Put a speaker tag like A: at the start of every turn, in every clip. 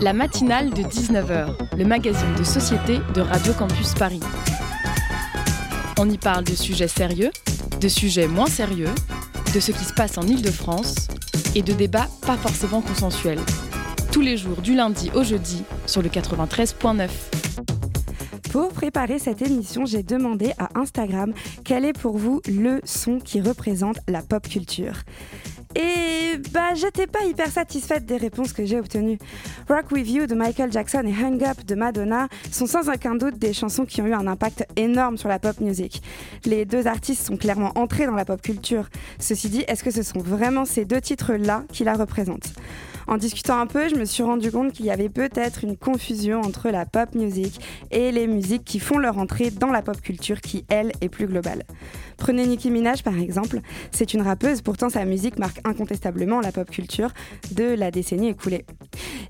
A: La matinale de 19h, le magazine de société de Radio Campus Paris. On y parle de sujets sérieux, de sujets moins sérieux, de ce qui se passe en Ile-de-France et de débats pas forcément consensuels. Tous les jours du lundi au jeudi sur le 93.9.
B: Pour préparer cette émission, j'ai demandé à Instagram quel est pour vous le son qui représente la pop culture. Et bah, j'étais pas hyper satisfaite des réponses que j'ai obtenues. Rock With You de Michael Jackson et Hang Up de Madonna sont sans aucun doute des chansons qui ont eu un impact énorme sur la pop music. Les deux artistes sont clairement entrés dans la pop culture. Ceci dit, est-ce que ce sont vraiment ces deux titres-là qui la représentent? En discutant un peu, je me suis rendu compte qu'il y avait peut-être une confusion entre la pop music et les musiques qui font leur entrée dans la pop culture qui, elle, est plus globale. Prenez Nicki Minaj par exemple, c'est une rappeuse, pourtant sa musique marque incontestablement la pop culture de la décennie écoulée.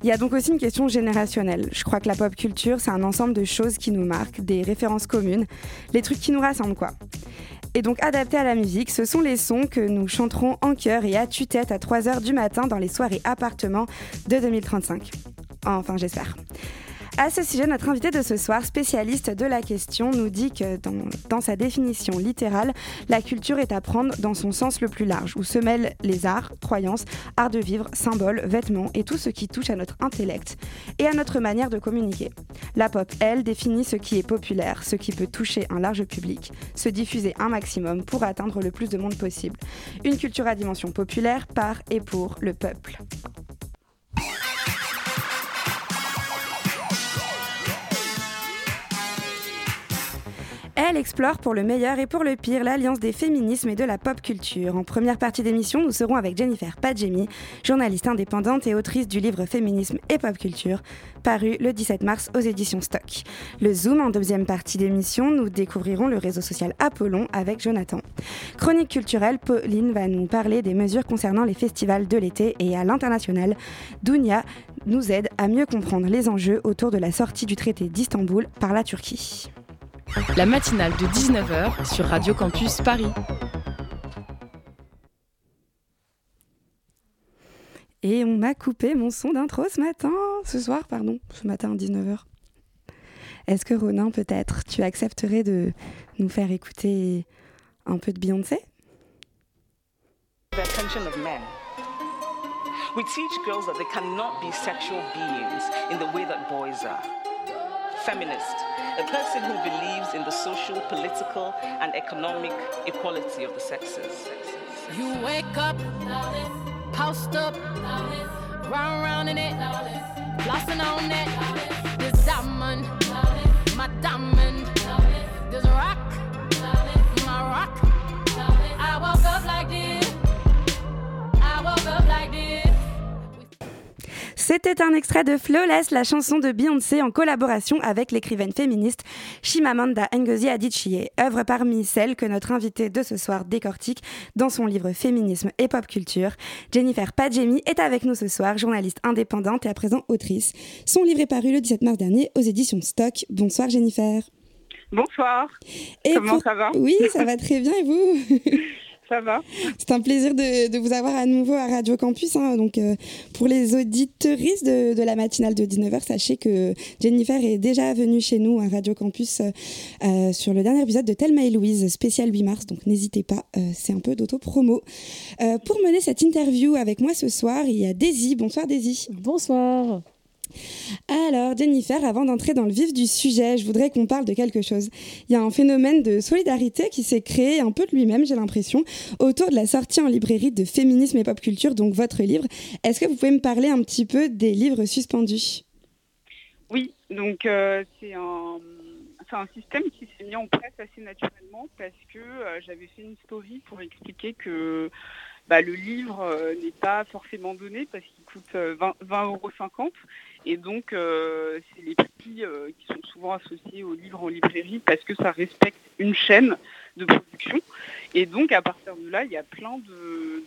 B: Il y a donc aussi une question générationnelle. Je crois que la pop culture, c'est un ensemble de choses qui nous marquent, des références communes, les trucs qui nous rassemblent quoi. Et donc adaptés à la musique, ce sont les sons que nous chanterons en chœur et à tue-tête à 3h du matin dans les soirées appartements de 2035. Enfin, j'espère. À ce sujet, notre invité de ce soir, spécialiste de la question, nous dit que dans, sa définition littérale, la culture est à prendre dans son sens le plus large, où se mêlent les arts, croyances, art de vivre, symboles, vêtements et tout ce qui touche à notre intellect et à notre manière de communiquer. La pop, elle, définit ce qui est populaire, ce qui peut toucher un large public, se diffuser un maximum pour atteindre le plus de monde possible. Une culture à dimension populaire par et pour le peuple. Elle explore pour le meilleur et pour le pire l'alliance des féminismes et de la pop culture. En première partie d'émission, nous serons avec Jennifer Padjemi, journaliste indépendante et autrice du livre Féminisme et pop culture, paru le 17 mars aux éditions Stock. Le Zoom, en deuxième partie d'émission, nous découvrirons le réseau social Apollon avec Jonathan. Chronique culturelle, Pauline va nous parler des mesures concernant les festivals de l'été et à l'international. Dounia nous aide à mieux comprendre les enjeux autour de la sortie du traité d'Istanbul par la Turquie.
A: La matinale de 19h sur Radio Campus Paris.
B: Et on m'a coupé mon son d'intro ce matin, ce soir, pardon, ce matin à 19h. Est-ce que Ronin, peut-être, tu accepterais de nous faire écouter un peu de Beyoncé? We teach girls that they cannot be sexual beings in the way that boys are. Feminist. A person who believes in the social, political, and economic equality of the sexes. You wake up, post up, in it, on it. Diamond, my diamond, C'était un extrait de Flawless, la chanson de Beyoncé en collaboration avec l'écrivaine féministe Shimamanda Ngozi Adichie, œuvre parmi celles que notre invitée de ce soir décortique dans son livre Féminisme et pop culture. Jennifer Padjemi est avec nous ce soir, journaliste indépendante et à présent autrice. Son livre est paru le 17 mars dernier aux éditions Stock. Bonsoir Jennifer.
C: Bonsoir. Comment ça va?
B: Oui, ça va très bien et vous?
C: ça va.
B: C'est un plaisir de, vous avoir à nouveau à Radio Campus. Hein. Donc, euh, pour les auditeuristes de, la matinale de 19h, sachez que Jennifer est déjà venue chez nous à Radio Campus euh, sur le dernier épisode de Thelma et Louise, spécial 8 mars. Donc, n'hésitez pas, euh, c'est un peu d'auto-promo. pour mener cette interview avec moi ce soir, il y a Daisy. Bonsoir Daisy.
D: Bonsoir.
B: Alors, Jennifer, avant d'entrer dans le vif du sujet, je voudrais qu'on parle de quelque chose. Il y a un phénomène de solidarité qui s'est créé un peu de lui-même, j'ai l'impression, autour de la sortie en librairie de Féminisme et Pop Culture, donc votre livre. Est-ce que vous pouvez me parler un petit peu des livres suspendus?
C: Oui, donc euh, c'est un, système qui s'est mis en place assez naturellement parce que euh, j'avais fait une story pour expliquer que bah, le livre euh, n'est pas forcément donné parce qu'il coûte 20,50 euros et donc, euh, c'est les prix euh, qui sont souvent associés aux livres en librairie parce que ça respecte une chaîne de production. Et donc, à partir de là, il y a plein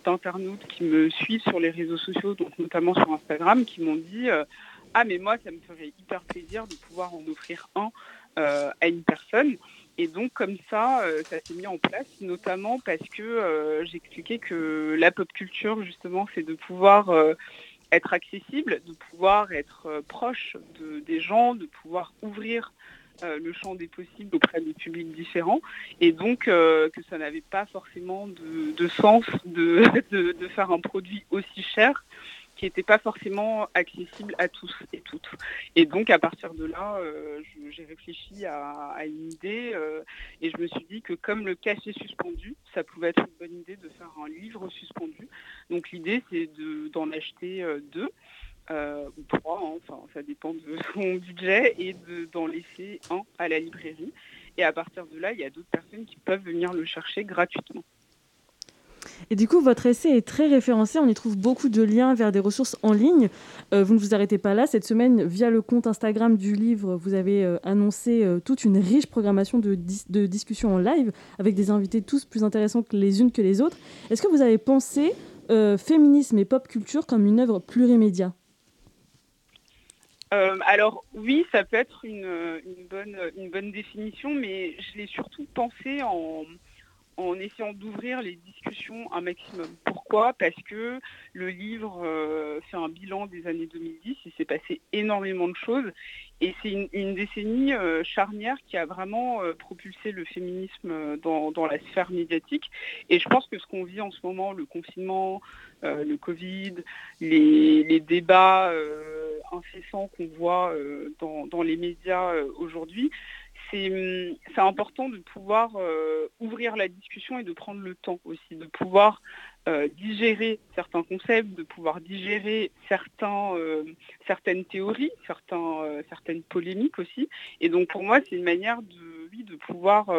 C: d'internautes qui me suivent sur les réseaux sociaux, donc notamment sur Instagram, qui m'ont dit euh, Ah, mais moi, ça me ferait hyper plaisir de pouvoir en offrir un à une personne. Et donc, comme ça, ça s'est mis en place, notamment parce que j'expliquais que la pop culture, justement, c'est de pouvoir être accessible, de pouvoir être proche des gens, de pouvoir ouvrir le champ des possibles auprès de publics différents. Et donc que ça n'avait pas forcément de, sens de, faire un produit aussi cher qui n'était pas forcément accessible à tous et toutes. Et donc à partir de là, euh, j'ai réfléchi à, une idée euh, et je me suis dit que comme le cachet suspendu, ça pouvait être une bonne idée de faire un livre suspendu. Donc l'idée c'est d'en acheter euh, deux. ou trois, hein, enfin ça dépend de son budget, et d'en laisser un à la librairie. Et à partir de là, il y a d'autres personnes qui peuvent venir le chercher gratuitement.
D: Et du coup, votre essai est très référencé. On y trouve beaucoup de liens vers des ressources en ligne. Euh, vous ne vous arrêtez pas là. Cette semaine, via le compte Instagram du livre, vous avez euh, annoncé euh, toute une riche programmation de, de discussions en live avec des invités tous plus intéressants que les unes que les autres. Est-ce que vous avez pensé féminisme et pop culture comme une œuvre plurimédia?
C: Alors oui, ça peut être une, bonne, une bonne définition, mais je l'ai surtout pensé en, en essayant d'ouvrir les discussions un maximum. Pourquoi? Parce que le livre euh, fait un bilan des années 2010, il s'est passé énormément de choses et c'est une, décennie euh, charnière qui a vraiment euh, propulsé le féminisme dans, la sphère médiatique. Et je pense que ce qu'on vit en ce moment, le confinement, le Covid, les, débats incessants qu'on voit dans, les médias aujourd'hui, c'est important de pouvoir euh, ouvrir la discussion et de prendre le temps aussi, de pouvoir euh, digérer certains concepts, de pouvoir digérer certains, euh, certaines théories, certains, certaines polémiques aussi. Et donc pour moi, c'est une manière de pouvoir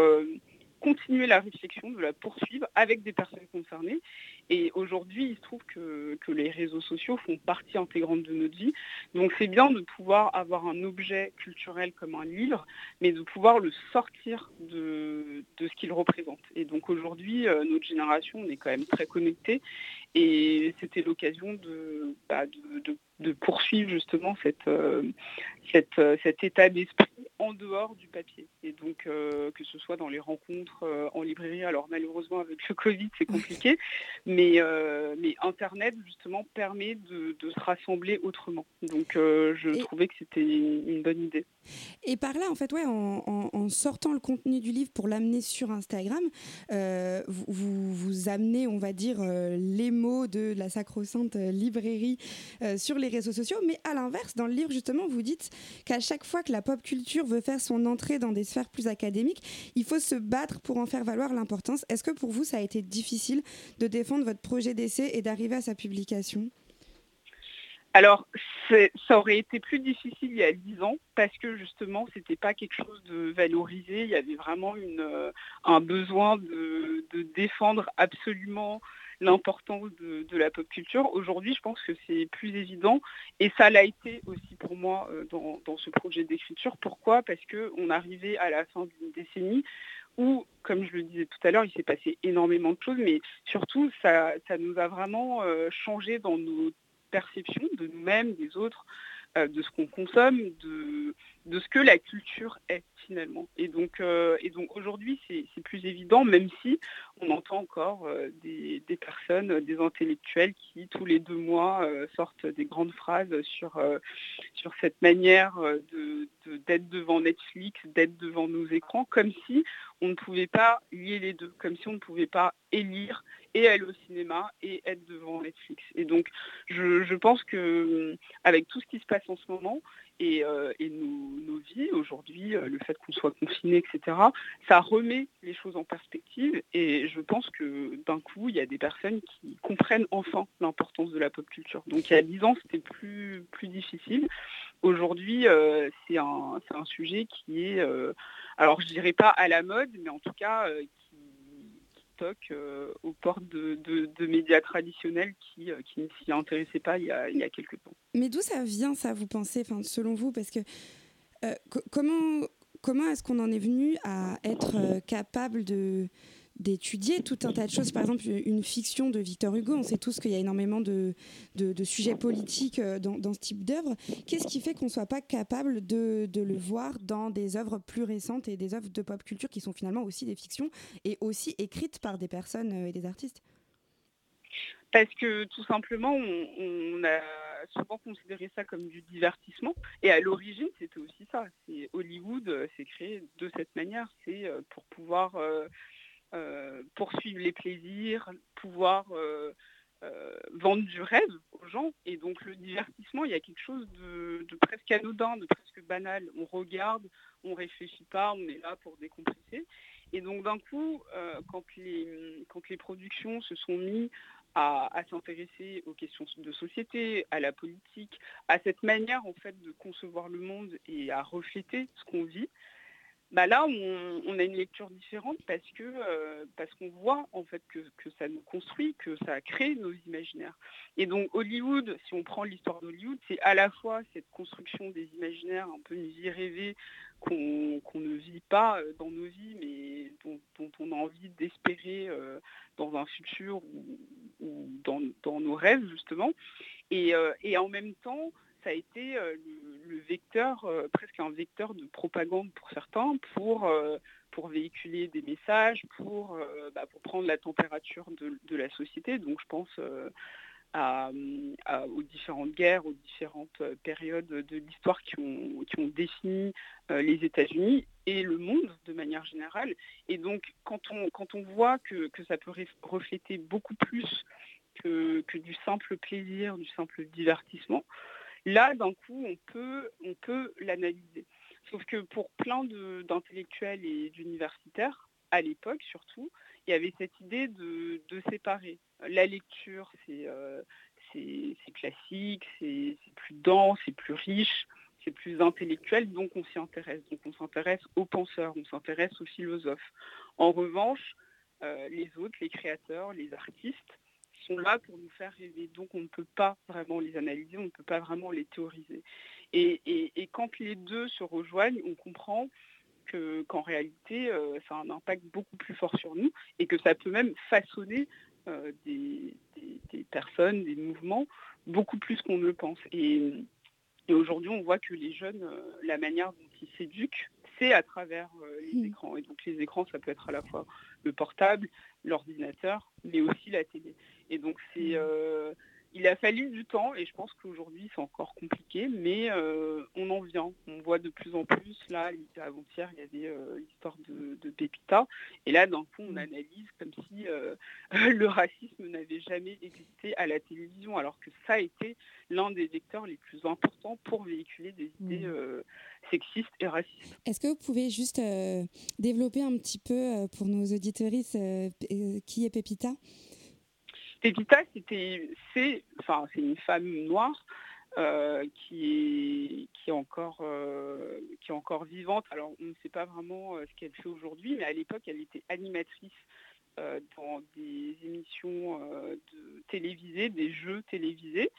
C: continuer la réflexion, de la poursuivre avec des personnes concernées. Et aujourd'hui, il se trouve que, les réseaux sociaux font partie intégrante de notre vie. Donc c'est bien de pouvoir avoir un objet culturel comme un livre, mais de pouvoir le sortir de, ce qu'il représente. Et donc aujourd'hui, euh, notre génération, on est quand même très connectés. Et c'était l'occasion de, bah, de, poursuivre justement cette, euh, cette, euh, cet état d'esprit en dehors du papier. Et donc, euh, que ce soit dans les rencontres en librairie, alors malheureusement avec le Covid c'est compliqué, mais, mais Internet justement permet de, se rassembler autrement. Donc je trouvais que c'était une bonne idée.
B: Et par là, en fait, ouais, en, sortant le contenu du livre pour l'amener sur Instagram, vous, vous, vous, amenez, on va dire, les mots de la sacro-sainte librairie sur les réseaux sociaux, mais à l'inverse, dans le livre, justement, vous dites qu'à chaque fois que la pop culture veut faire son entrée dans des sphères plus académiques, il faut se battre pour en faire valoir l'importance. Est-ce que pour vous, ça a été difficile de défendre votre projet d'essai et d'arriver à sa publication?
C: Alors, ça aurait été plus difficile il y a dix ans parce que justement, ce n'était pas quelque chose de valorisé. Il y avait vraiment euh, un besoin de défendre absolument l'importance de, la pop culture. Aujourd'hui, je pense que c'est plus évident et ça l'a été aussi pour moi euh, dans, ce projet d'écriture. Pourquoi? Parce qu'on arrivait à la fin d'une décennie où, comme je le disais tout à l'heure, il s'est passé énormément de choses, mais surtout, ça, nous a vraiment euh, changé dans nos perceptions de nous-mêmes, des autres, de ce qu'on consomme, de, de ce que la culture est finalement. Et donc, euh, donc aujourd'hui, c'est plus évident, même si on entend encore euh, des, personnes, des intellectuels qui, tous les deux mois, sortent des grandes phrases sur, sur cette manière d'être de, devant Netflix, d'être devant nos écrans, comme si on ne pouvait pas lier les deux, comme si on ne pouvait pas élire et aller au cinéma et être devant Netflix. Et donc, je, pense que avec tout ce qui se passe en ce moment et, euh, nos, vies aujourd'hui, euh, le fait qu'on soit confiné, etc., ça remet les choses en perspective. Et je pense que d'un coup, il y a des personnes qui comprennent enfin l'importance de la pop culture. Donc, il y a dix ans, c'était plus, difficile. Aujourd'hui, euh, c'est un, un, sujet qui est, alors je dirais pas à la mode, mais en tout cas euh, aux portes de, médias traditionnels qui, euh, qui ne s'y intéressaient pas il y, a, il quelques temps.
B: Mais d'où ça vient, ça, vous pensez, selon vous? Parce que euh, comment, comment est-ce qu'on en est venu à être capable de d'étudier tout un tas de choses. Par exemple, une fiction de Victor Hugo, on sait tous qu'il y a énormément de, de, sujets politiques euh, dans, dans ce type d'œuvre. Qu'est-ce qui fait qu'on ne soit pas capable de, de, le voir dans des œuvres plus récentes et des œuvres de pop culture qui sont finalement aussi des fictions et aussi écrites par des personnes euh, et des artistes?
C: Parce que tout simplement, on, a souvent considéré ça comme du divertissement. Et à l'origine, c'était aussi ça. Hollywood s'est créé de cette manière. C'est pour pouvoir poursuivre les plaisirs, pouvoir vendre du rêve aux gens. Et donc le divertissement, il y a quelque chose de, presque anodin, de presque banal. On regarde, on réfléchit pas, on est là pour décompresser. Et donc d'un coup, quand, les, productions se sont mis à, s'intéresser aux questions de société, à la politique, à cette manière en fait de concevoir le monde et à refléter ce qu'on vit, bah là on, a une lecture différente parce que euh, qu'on voit en fait que, ça nous construit, que ça crée nos imaginaires. Et donc Hollywood, si on prend l'histoire d'Hollywood, c'est à la fois cette construction des imaginaires un peu une vie rêvée qu'on ne vit pas euh, dans nos vies, mais dont, on a envie d'espérer euh, dans un futur ou, dans, nos rêves justement. Et en même temps, a été euh, le, vecteur, euh, presque un vecteur de propagande pour certains, pour, euh, pour véhiculer des messages, pour, bah, pour prendre la température de, la société. Donc je pense à, aux différentes guerres, aux différentes périodes de l'histoire qui ont, qui ont défini les États-Unis et le monde de manière générale. Et donc quand on, quand on voit que, que ça peut refléter beaucoup plus que, que, du simple plaisir, du simple divertissement, Là, d'un coup, on peut, l'analyser. Sauf que pour plein d'intellectuels et d'universitaires, à l'époque surtout, il y avait cette idée de, séparer. La lecture, euh, c'est classique, c'est plus dense, c'est plus riche, c'est plus intellectuel, donc on s'y intéresse. Donc on s'intéresse aux penseurs, on s'intéresse aux philosophes. En revanche, euh, les autres, les créateurs, les artistes, là pour nous faire rêver. Donc on ne peut pas vraiment les analyser, on ne peut pas vraiment les théoriser. Et, quand les deux se rejoignent, on comprend qu'en réalité, euh, ça a un impact beaucoup plus fort sur nous et que ça peut même façonner euh, des, personnes, des mouvements, beaucoup plus qu'on ne le pense. Et, aujourd'hui, on voit que les jeunes, euh, la manière dont ils s'éduquent, à travers les mmh. écrans. Et donc les écrans, ça peut être à la fois le portable, l'ordinateur, mais aussi la télé. Et donc c'est, mmh. euh, il a fallu du temps et je pense qu'aujourd'hui c'est encore compliqué, mais euh, on en vient. On voit de plus en plus. Là, avant-hier, il y avait euh, l'histoire de, Pépita, et là d'un coup on mmh. analyse comme si le racisme n'avait jamais existé à la télévision, alors que ça a été l'un des vecteurs les plus importants pour véhiculer des idées mmh. sexistes et racistes.
B: Est-ce que vous pouvez juste développer un petit peu pour nos auditoristes qui est Pépita?
C: Pépita, c'était, c'est, enfin, c'est une femme noire euh, qui, est, encore, euh, qui est encore vivante. Alors, on ne sait pas vraiment euh, ce qu'elle fait aujourd'hui, mais à l'époque, elle était animatrice dans des émissions télévisées, des jeux télévisés.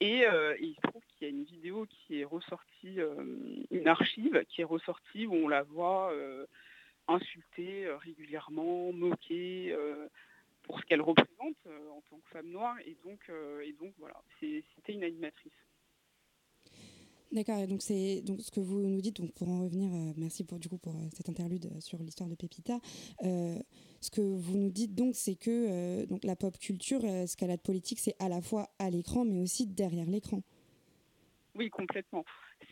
C: Et, il se trouve qu'il y a une vidéo qui est ressortie, une archive qui est ressortie où on la voit insulter régulièrement, moquer pour ce qu'elle représente euh, en tant que femme noire. Et donc, euh, et donc voilà, c'était une animatrice.
B: D'accord, et donc c'est donc ce que vous nous dites, donc pour en revenir, euh, merci pour du coup pour cette interlude sur l'histoire de Pépita. ce que vous nous dites donc, c'est que donc la pop culture, escalade politique, c'est à la fois à l'écran, mais aussi derrière l'écran.
C: Oui, complètement.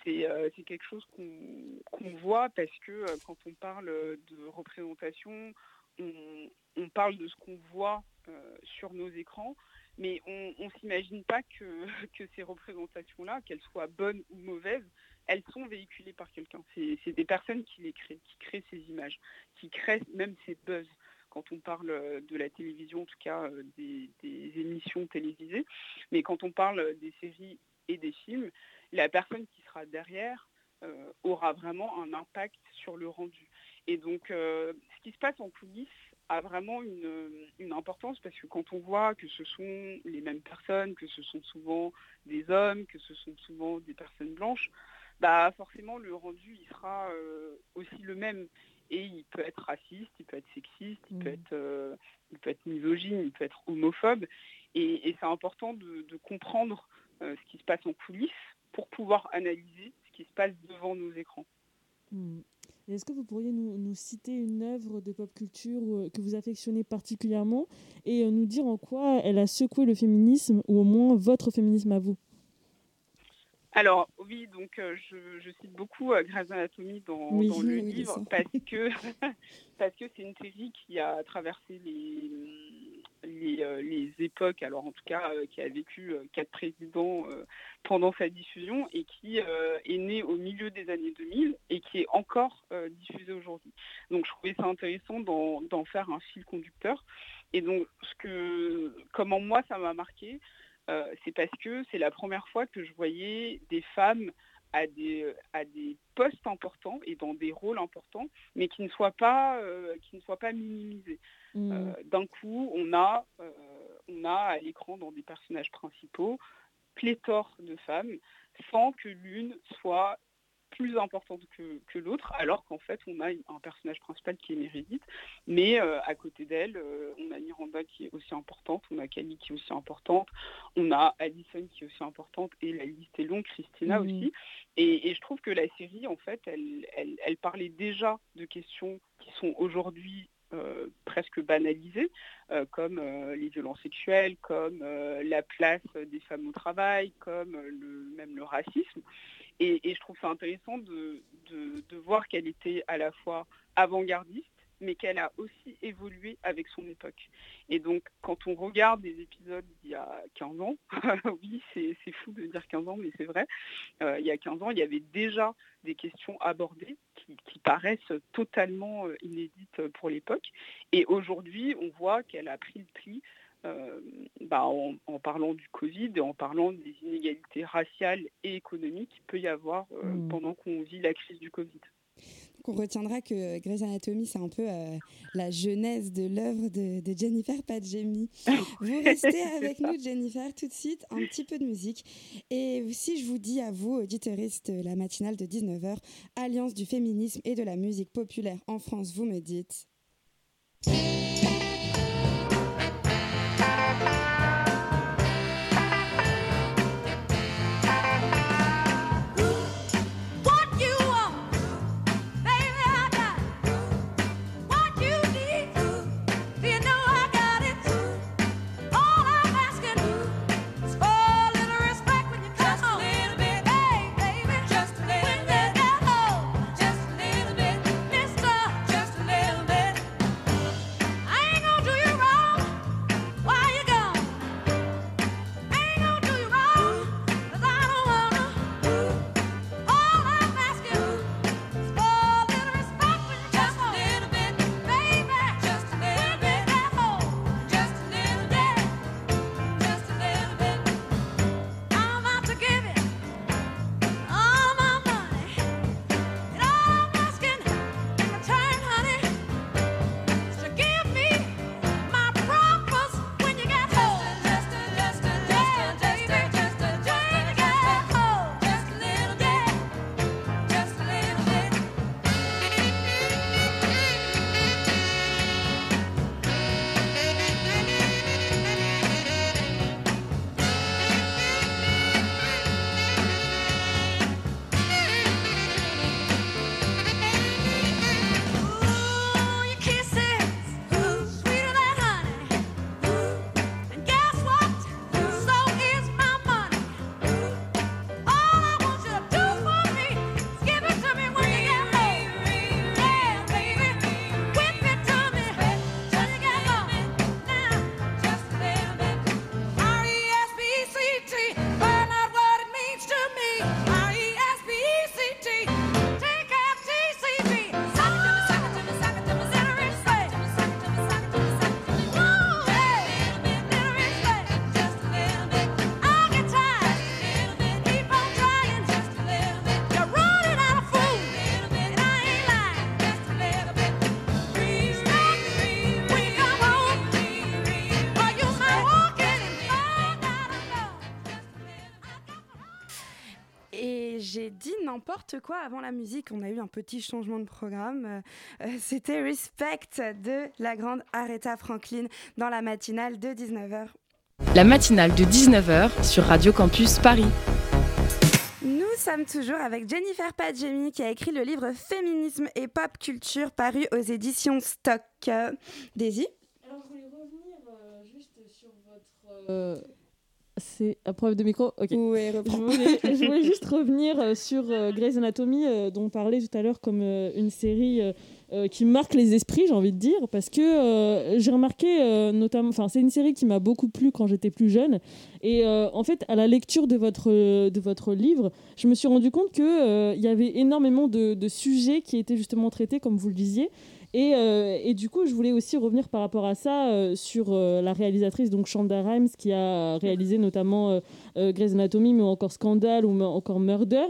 C: C'est quelque chose qu'on voit parce que quand on parle de représentation, on, parle de ce qu'on voit euh, sur nos écrans, mais on ne s'imagine pas que, ces représentations-là, qu'elles soient bonnes ou mauvaises, elles sont véhiculées par quelqu'un. C'est des personnes qui les créent, qui créent ces images, qui créent même ces buzz. Quand on parle euh, de la télévision, en tout cas euh, des, émissions télévisées, mais quand on parle des séries et des films, la personne qui sera derrière aura vraiment un impact sur le rendu. Et donc, euh, ce qui se passe en coulisses a vraiment une, importance parce que quand on voit que ce sont les mêmes personnes, que ce sont souvent des hommes, que ce sont souvent des personnes blanches, bah forcément le rendu il sera euh, aussi le même et il peut être raciste, il peut être sexiste, il peut mmh. être euh, il peut être misogyne, il peut être homophobe et, c'est important de, comprendre ce qui se passe en coulisses pour pouvoir analyser ce qui se passe devant nos écrans.
D: Mmh. Est-ce que vous pourriez nous, citer une œuvre de pop culture euh, que vous affectionnez particulièrement et euh, nous dire en quoi elle a secoué le féminisme ou au moins votre féminisme à vous?
C: Alors oui, donc euh, je, cite beaucoup euh, Grey's Anatomy dans, le livre parce que parce que c'est une série qui a traversé les les, les, époques, alors en tout cas qui a vécu quatre présidents pendant sa diffusion et qui est née au milieu des années 2000 et qui est encore diffusée aujourd'hui. Donc je trouvais ça intéressant d'en faire un fil conducteur. Et donc ce que comment moi ça m'a marqué, euh, c'est parce que c'est la première fois que je voyais des femmes à des, à des postes importants et dans des rôles importants, mais qui ne soient pas, euh, qui ne soient pas minimisés. Mmh. Euh, d'un coup, on a, on a à l'écran dans des personnages principaux pléthore de femmes sans que l'une soit plus importante que, l'autre, alors qu'en fait, on a un personnage principal qui est Meredith, mais euh, à côté d'elle, euh, on a Miranda qui est aussi importante, on a Kelly qui est aussi importante, on a Alison qui est aussi importante, et la liste est longue, Christina mmh. aussi. Et, je trouve que la série, en fait, elle, elle, parlait déjà de questions qui sont aujourd'hui euh, presque banalisées, comme les violences sexuelles, comme la place des femmes au travail, comme le, même le racisme. Et, je trouve ça intéressant de, voir qu'elle était à la fois avant-gardiste, mais qu'elle a aussi évolué avec son époque. Et donc, quand on regarde des épisodes d'il y a 15 ans, oui, c'est fou de dire 15 ans, mais c'est vrai, euh, il y a 15 ans, il y avait déjà des questions abordées qui, paraissent totalement euh, inédites pour l'époque. Et aujourd'hui, on voit qu'elle a pris le euh, bah, en, parlant du Covid et en parlant des inégalités raciales et économiques qu'il peut y avoir euh, mm. pendant qu'on vit la crise du Covid.
E: on retiendra que Grey's Anatomy, c'est un peu euh, la genèse de l'œuvre de, Jennifer Padjemi. Vous restez avec nous, Jennifer, tout de suite, un petit peu de musique. Et si je vous dis à vous, auditeuristes, la matinale de 19h, Alliance du féminisme et de la musique populaire en France, vous me dites... n'importe quoi avant la musique. On a eu un petit changement de programme. Euh, euh, c'était Respect de la grande Aretha Franklin dans la matinale de 19h.
A: La matinale de 19h sur Radio Campus Paris.
E: Nous sommes toujours avec Jennifer Padjemi qui a écrit le livre Féminisme et pop culture paru aux éditions Stock. Daisy?
F: Alors je voulais revenir euh, juste sur votre
D: c'est un problème de micro Ok. je, voulais, juste revenir euh, sur euh, Grey's Anatomy, euh, dont on parlait tout à l'heure comme une série qui marque les esprits, j'ai envie de dire, parce que j'ai remarqué notamment, enfin c'est une série qui m'a beaucoup plu quand j'étais plus jeune, et en fait à la lecture de votre, de votre livre, je me suis rendu compte qu'il il y avait énormément de, de, sujets qui étaient justement traités, comme vous le disiez, euh, et, du coup, je voulais aussi revenir par rapport à ça euh, sur euh, la réalisatrice, donc Shonda Rhimes, qui a réalisé notamment Grey's Anatomy, mais encore Scandal ou encore Murder,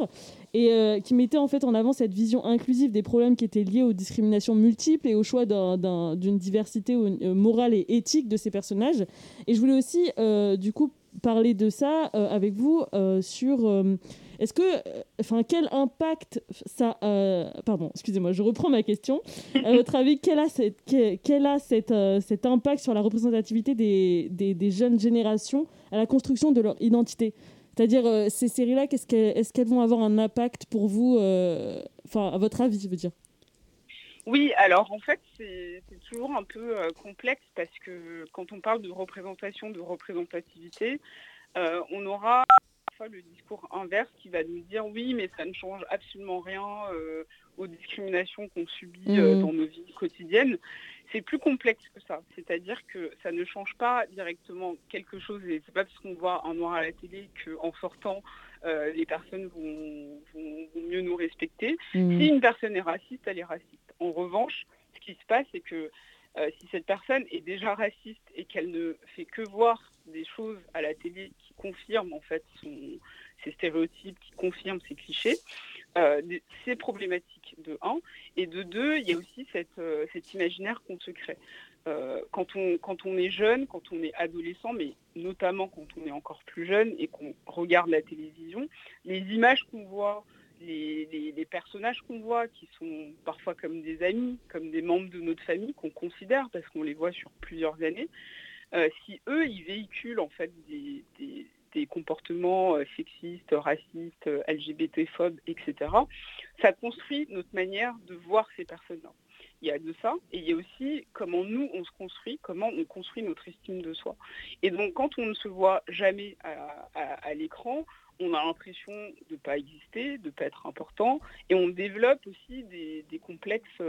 D: et qui mettait en fait en avant cette vision inclusive des problèmes qui étaient liés aux discriminations multiples et au choix d'une diversité morale et éthique de ces personnages. Et je voulais aussi, du coup, parler de ça avec vous sur est-ce que, euh, enfin, quel impact ça, euh, pardon, excusez-moi, je reprends ma question. À votre avis, quel a, cette, quel a cette, euh, cet impact sur la représentativité des, des, jeunes générations à la construction de leur identité? C'est-à-dire, ces séries-là, est-ce qu'elles vont avoir un impact pour vous, enfin, à votre avis, je veux dire?
C: Oui, alors en fait, c'est toujours un peu complexe parce que quand on parle de représentation, de représentativité, on aura le discours inverse qui va nous dire oui, mais ça ne change absolument rien euh, aux discriminations qu'on subit euh, mmh. dans nos vies quotidiennes. C'est plus complexe que ça. C'est-à-dire que ça ne change pas directement quelque chose et c'est pas parce qu'on voit un noir à la télé qu'en sortant, euh, les personnes vont, mieux nous respecter. Mmh. Si une personne est raciste, elle est raciste. En revanche, ce qui se passe, c'est que si cette personne est déjà raciste et qu'elle ne fait que voir des choses à la télé qui confirment en fait son, ces stéréotypes, qui confirment ces clichés, euh, c'est problématique de un. Et de deux, il y a aussi cette, euh, cet imaginaire qu'on se crée. Euh, quand, on, quand on est jeune, quand on est adolescent, mais notamment quand on est encore plus jeune et qu'on regarde la télévision, les images qu'on voit, les, les, personnages qu'on voit, qui sont parfois comme des amis, comme des membres de notre famille, qu'on considère parce qu'on les voit sur plusieurs années, si eux, ils véhiculent en fait des, comportements euh, sexistes, racistes, euh, LGBT-phobes, etc., ça construit notre manière de voir ces personnes-là. Il y a de ça, et il y a aussi comment nous, on se construit, comment on construit notre estime de soi. Et donc, quand on ne se voit jamais à, l'écran, on a l'impression de ne pas exister, de ne pas être important, et on développe aussi des, complexes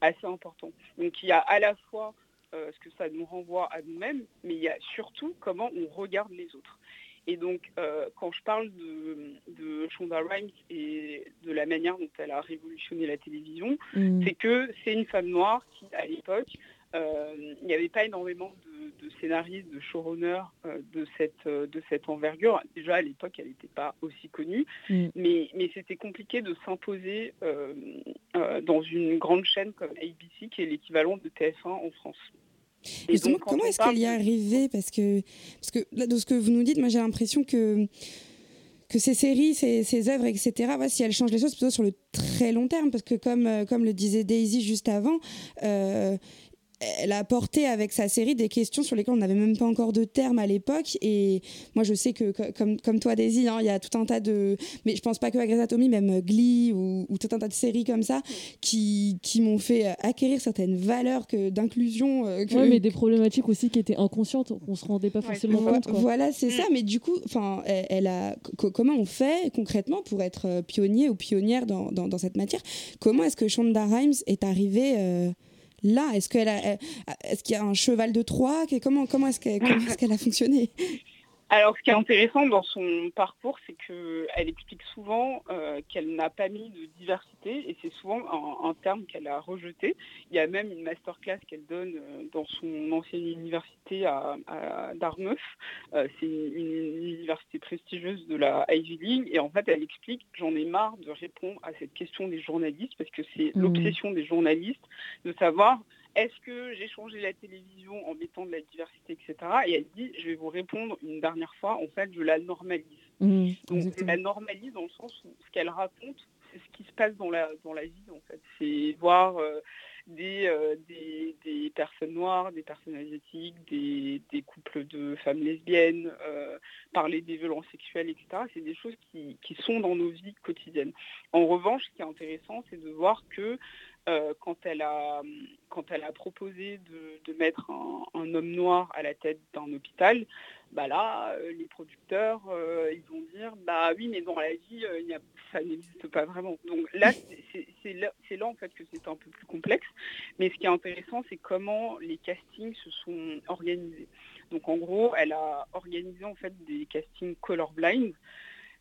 C: assez importants. Donc il y a à la fois euh, ce que ça nous renvoie à nous-mêmes, mais il y a surtout comment on regarde les autres. Et donc, euh, quand je parle de, de, Shonda Rhimes et de la manière dont elle a révolutionné la télévision, mm. c'est que c'est une femme noire qui, à l'époque, euh, il n'y avait pas énormément de, scénaristes, de showrunners de, cette, de cette envergure. Déjà, à l'époque, elle n'était pas aussi connue, mm. mais, mais c'était compliqué de s'imposer dans une grande chaîne comme ABC, qui est l'équivalent de TF1 en France.
B: Justement, comment est-ce qu'elle y est arrivée Parce que, parce que là, de ce que vous nous dites, moi j'ai l'impression que que ces séries, ces, ces œuvres, etc., si elles changent les choses, plutôt sur le très long terme, parce que comme, euh, comme le disait Daisy juste avant, euh, elle a apporté avec sa série des questions sur lesquelles on n'avait même pas encore de termes à l'époque. Et moi, je sais que, comme, comme toi, Daisy, hein, il y a tout un tas de. Mais je pense pas que à Grey's même Glee ou, tout un tas de séries comme ça qui, qui m'ont fait acquérir certaines valeurs d'inclusion.
D: Euh, oui, mais des problématiques aussi qui étaient inconscientes, on se rendait pas forcément compte.
B: Voilà, c'est ça. Mais du coup, elle, elle a, comment on fait concrètement pour être euh, pionnier ou pionnière dans, dans, dans cette matière? Comment est-ce que Shonda Rhimes est arrivée euh, là Est-ce qu'elle est-ce qu'il y a un cheval de Troie Comment, comment est-ce qu'elle a fonctionné?
C: Alors, ce qui est intéressant dans son parcours, c'est qu'elle explique souvent euh, qu'elle n'a pas mis de diversité et c'est souvent un, terme qu'elle a rejeté. Il y a même une masterclass qu'elle donne euh, dans son ancienne université à, Dartmouth. Euh, c'est une, université prestigieuse de la Ivy League et en fait, elle explique j'en ai marre de répondre à cette question des journalistes parce que c'est mmh. l'obsession des journalistes de savoir est-ce que j'ai changé la télévision en mettant de la diversité, etc. Et elle dit, je vais vous répondre une dernière fois, en fait, je la normalise. Mmh, Donc, je la normalise dans le sens où ce qu'elle raconte, c'est ce qui se passe dans la, dans la vie, en fait. C'est voir euh, euh, des, des, personnes noires, des personnes asiatiques, des, couples de femmes lesbiennes, euh, parler des violences sexuelles, etc. C'est des choses qui, qui, sont dans nos vies quotidiennes. En revanche, ce qui est intéressant, c'est de voir que quand, elle a, quand elle a proposé de, mettre un, homme noir à la tête d'un hôpital, bah là, les producteurs, ils vont dire, bah oui, mais dans la vie, ça n'existe pas vraiment. Donc là, c'est là, là, en fait que c'est un peu plus complexe. Mais ce qui est intéressant, c'est comment les castings se sont organisés. Donc en gros, elle a organisé en fait des castings colorblind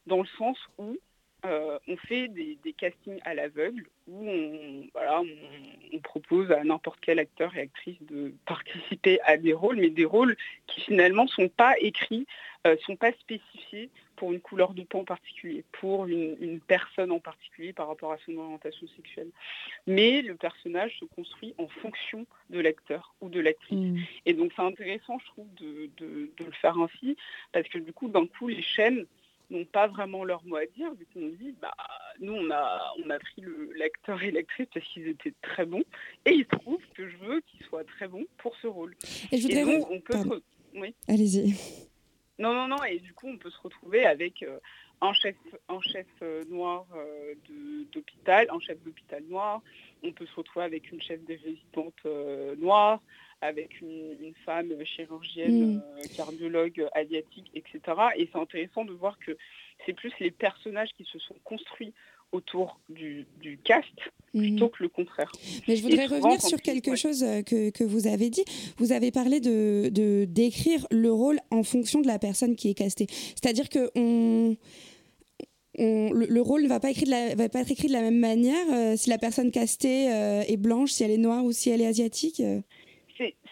C: dans le sens où euh, on fait des, castings à l'aveugle où on, propose à n'importe quel acteur et actrice de participer à des rôles, mais des rôles qui finalement ne sont pas écrits, ne euh, sont pas spécifiés pour une couleur de peau en particulier, pour une, personne en particulier par rapport à son orientation sexuelle. Mais le personnage se construit en fonction de l'acteur ou de l'actrice. Mm. Et donc c'est intéressant, je trouve, de, le faire ainsi, parce que du coup, d'un coup, les chaînes n'ont pas vraiment leur mot à dire, vu qu'on dit, bah, nous, on a, on a pris l'acteur et l'actrice parce qu'ils étaient très bons, et il se trouve que je veux qu'ils soient très bons pour ce rôle.
B: Et je voudrais...
C: on peut... Oui.
B: Allez-y.
C: Non, non, non, et du coup, on peut se retrouver avec euh, un chef, un chef euh, noir euh, d'hôpital, un chef d'hôpital noir, on peut se retrouver avec une chef des résidences noire, avec une, femme chirurgienne, mm. cardiologue asiatique, etc. Et c'est intéressant de voir que c'est plus les personnages qui se sont construits autour du, cast plutôt mhm. que le contraire.
B: Mais je voudrais revenir sur quelque chose euh, que, vous avez dit. Vous avez parlé de d'écrire le rôle en fonction de la personne qui est castée. C'est-à-dire que on, le, rôle ne va pas, écrit de la, va pas être écrit de la même manière euh, si la personne castée euh, est blanche, si elle est noire ou si elle est asiatique.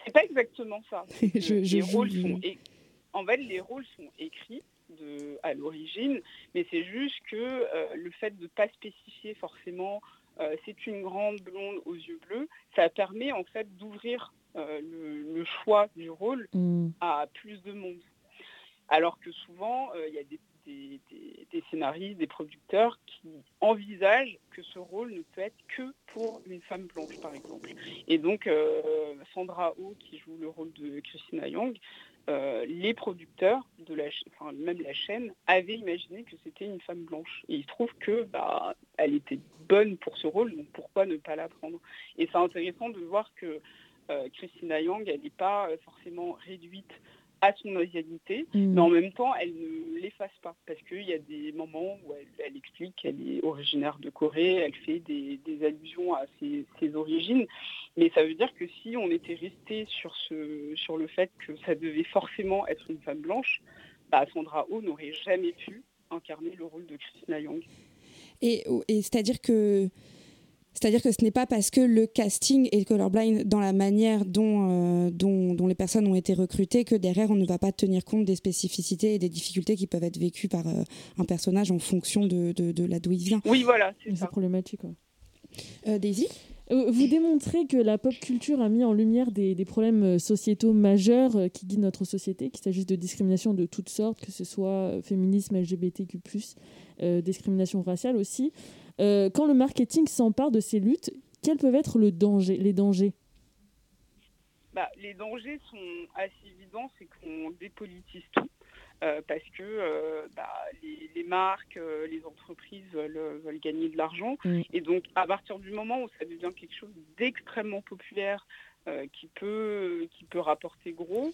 C: C'est pas exactement ça. je, rôles sont, en fait, les rôles sont écrits à l'origine, mais c'est juste que euh, le fait de ne pas spécifier forcément euh, c'est une grande blonde aux yeux bleus, ça permet en fait d'ouvrir euh, le, choix du rôle mm. à plus de monde. Alors que souvent, il y a des, scénaristes, des producteurs qui envisagent que ce rôle ne peut être que pour une femme blanche, par exemple. Et donc, Sandra Oh, qui joue le rôle de Christina Young, euh, les producteurs, de la, enfin, même la chaîne, avaient imaginé que c'était une femme blanche. Et il trouve que bah, elle était bonne pour ce rôle, donc pourquoi ne pas la prendre? Et c'est intéressant de voir que euh, Christina Yang, elle n'est pas euh, forcément réduite à son asialité, mm. mais en même temps, elle ne l'efface pas, parce qu'il y a des moments où elle, explique qu'elle est originaire de Corée, elle fait des, allusions à ses, origines, mais ça veut dire que si on était resté sur, ce, sur le fait que ça devait forcément être une femme blanche, bah, Sandra Oh n'aurait jamais pu incarner le rôle de Christina Young.
B: Et, et c'est-à-dire que c'est-à-dire que ce n'est pas parce que le casting est colorblind dans la manière dont, euh, dont, les personnes ont été recrutées que derrière on ne va pas tenir compte des spécificités et des difficultés qui peuvent être vécues par euh, un personnage en fonction de, de, la d'où il vient.
C: Oui, voilà,
D: c'est problématique.
B: Euh, Daisy?
D: Vous démontrez que la pop culture a mis en lumière des, des problèmes sociétaux majeurs qui guident notre société, qu'il s'agisse de discrimination de toutes sortes, que ce soit féminisme, LGBTQ+, discrimination raciale aussi. Euh, quand le marketing s'empare de ces luttes, quels peuvent être le danger, les dangers?
C: Bah, Les dangers sont assez évidents, c'est qu'on dépolitise tout. Euh, parce que euh, bah, les, marques, les entreprises veulent, gagner de l'argent. Mm. Et donc, à partir du moment où ça devient quelque chose d'extrêmement populaire, qui, peut, qui peut rapporter gros,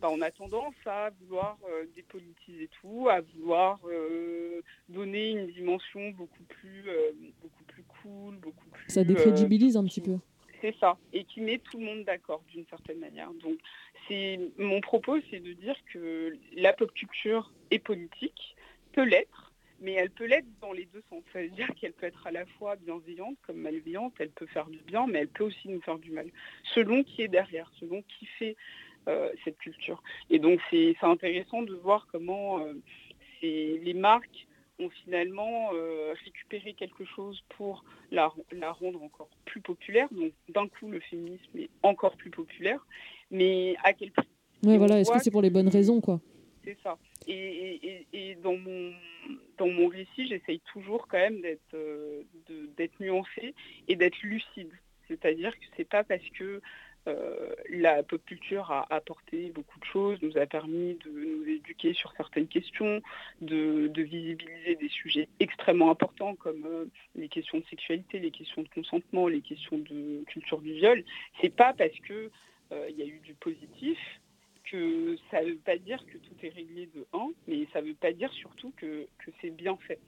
C: bah, on a tendance à vouloir euh, dépolitiser tout, à vouloir euh, donner une dimension beaucoup plus, euh, beaucoup plus cool, beaucoup plus.
D: Ça décrédibilise un petit peu.
C: C'est ça, et qui met tout le monde d'accord d'une certaine manière. Donc, c'est mon propos, c'est de dire que la pop culture est politique, peut l'être, mais elle peut l'être dans les deux sens. Ça veut dire qu'elle peut être à la fois bienveillante comme malveillante, elle peut faire du bien, mais elle peut aussi nous faire du mal, selon qui est derrière, selon qui fait cette culture. Et donc c'est intéressant de voir comment euh, les marques ont finalement euh, récupéré quelque chose pour la, rendre encore plus populaire. Donc d'un coup, le féminisme est encore plus populaire, mais à quel prix?
D: Oui, voilà, est-ce que c'est pour les bonnes raisons, quoi?
C: C'est ça. Et, dans, mon, dans mon récit, j'essaye toujours quand même d'être nuancée et d'être lucide. C'est-à-dire que c'est pas parce que la pop culture a apporté beaucoup de choses, nous a permis de nous éduquer sur certaines questions, de, visibiliser des sujets extrêmement importants comme les questions de sexualité, les questions de consentement, les questions de culture du viol. C'est pas parce que il y a eu du positif que ça ne veut pas dire que tout est réglé de 1, mais ça ne veut pas dire surtout que, c'est bien fait.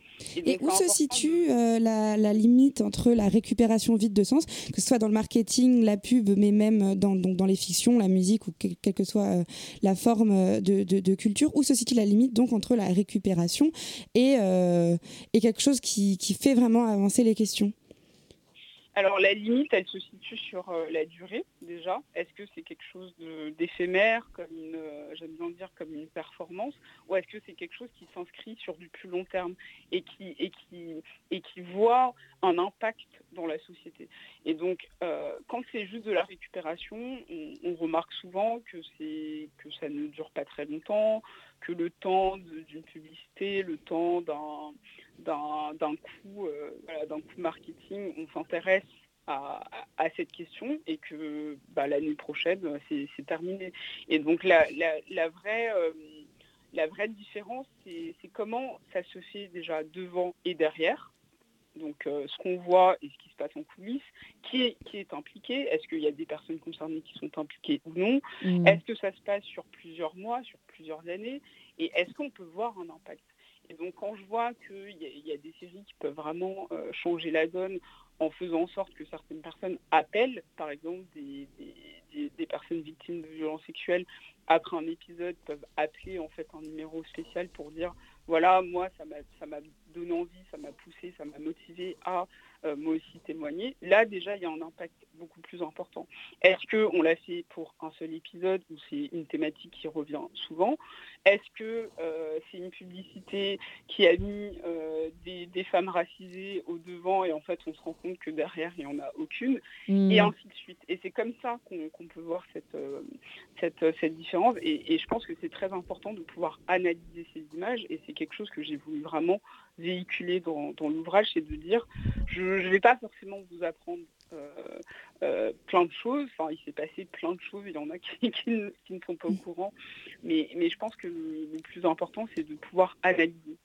G: Et, où se situe euh, la, limite entre la récupération vide de sens, que ce soit dans le marketing, la pub, mais même dans, dans les fictions, la musique ou quelle que soit euh, la forme euh, de, culture, où se situe la limite donc entre la récupération et, et quelque chose qui, qui fait vraiment avancer les questions?
C: Alors la limite, elle se situe sur euh, la durée déjà. Est-ce que c'est quelque chose d'éphémère, comme une, euh, j'aime bien dire comme une performance, ou est-ce que c'est quelque chose qui s'inscrit sur du plus long terme et qui, voit un impact dans la société? Et donc euh, quand c'est juste de la récupération, on, remarque souvent que ça ne dure pas très longtemps, que le temps d'une publicité, le temps d'un coup, euh, coup marketing, on s'intéresse à, cette question et que bah, l'année prochaine, c'est terminé. Et donc la, vraie, euh, la vraie différence, c'est comment ça se fait déjà devant et derrière. Donc euh, ce qu'on voit et ce qui se passe en coulisses, qui est, qui est impliqué, est-ce qu'il y a des personnes concernées qui sont impliquées ou non, mmh. est-ce que ça se passe sur plusieurs mois, sur plusieurs années, et est-ce qu'on peut voir un impact? Et donc quand je vois qu'il y, a des séries qui peuvent vraiment euh, changer la donne en faisant en sorte que certaines personnes appellent, par exemple, des, personnes victimes de violences sexuelles après un épisode peuvent appeler en fait un numéro spécial pour dire voilà, moi ça m'a donné envie, ça m'a poussé, ça m'a motivé à euh, moi aussi témoigner. Là déjà il y a un impact beaucoup plus important. Est-ce qu'on l'a fait pour un seul épisode ou c'est une thématique qui revient souvent? Est-ce que euh, c'est une publicité qui a mis euh, des, femmes racisées au devant et en fait on se rend compte que derrière il n'y en a aucune? Mmh. Et ainsi de suite. Et c'est comme ça qu'on peut voir cette, cette, différence. Et, et je pense que c'est très important de pouvoir analyser ces images et c'est quelque chose que j'ai voulu vraiment véhiculer dans, l'ouvrage, c'est de dire, je ne vais pas forcément vous apprendre euh, euh, plein de choses. Enfin, il s'est passé plein de choses. Il y en a qui, ne, sont pas au courant. Mais je pense que le, plus important, c'est de pouvoir analyser,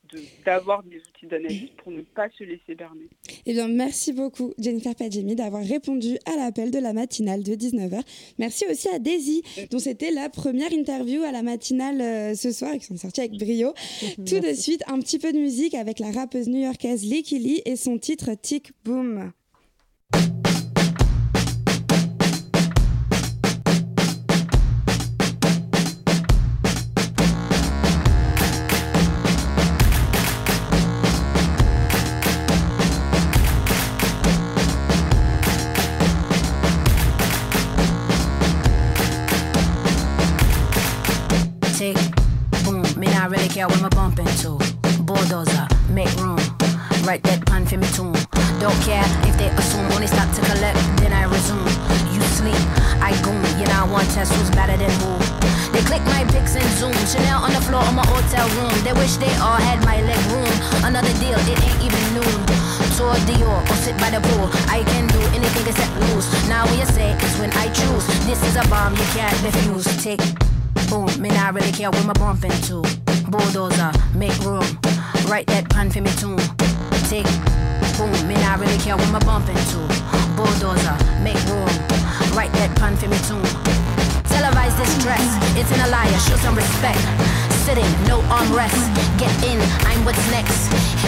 C: d'avoir des outils d'analyse pour ne pas se laisser berner.
G: Eh bien, merci beaucoup, Jennifer Padjemi, d'avoir répondu à l'appel de la matinale de 19h. Merci aussi à Daisy, dont c'était la première interview à la matinale euh, ce soir et qui sont sortis avec brio. Tout de suite, un petit peu de musique avec la rappeuse new-yorkaise Licky Lee et son titre Tick Boom. Care what I'm bumping to. Bulldozer, make room. Write that pan for me too. Don't care if they assume only stop to collect, then I resume. You sleep, I goon. You know, I want test who's better than who. They click my pics and zoom. Chanel on the floor of my hotel room. They wish they all had my leg room. Another deal, it ain't even noon. Tour Dior or sit by the pool. I can do anything except lose. Now when you say it's when I choose. This is a bomb you can't refuse. Take boom, me I really care what my bump to bulldozer, make room. Write that pan for me too. Take boom, me not really care what my bumping to. Bulldozer, make room. Write that pan for me too. Televise this dress, it's an liar, show some respect. Sitting, no armrest. Get in, I'm what's next.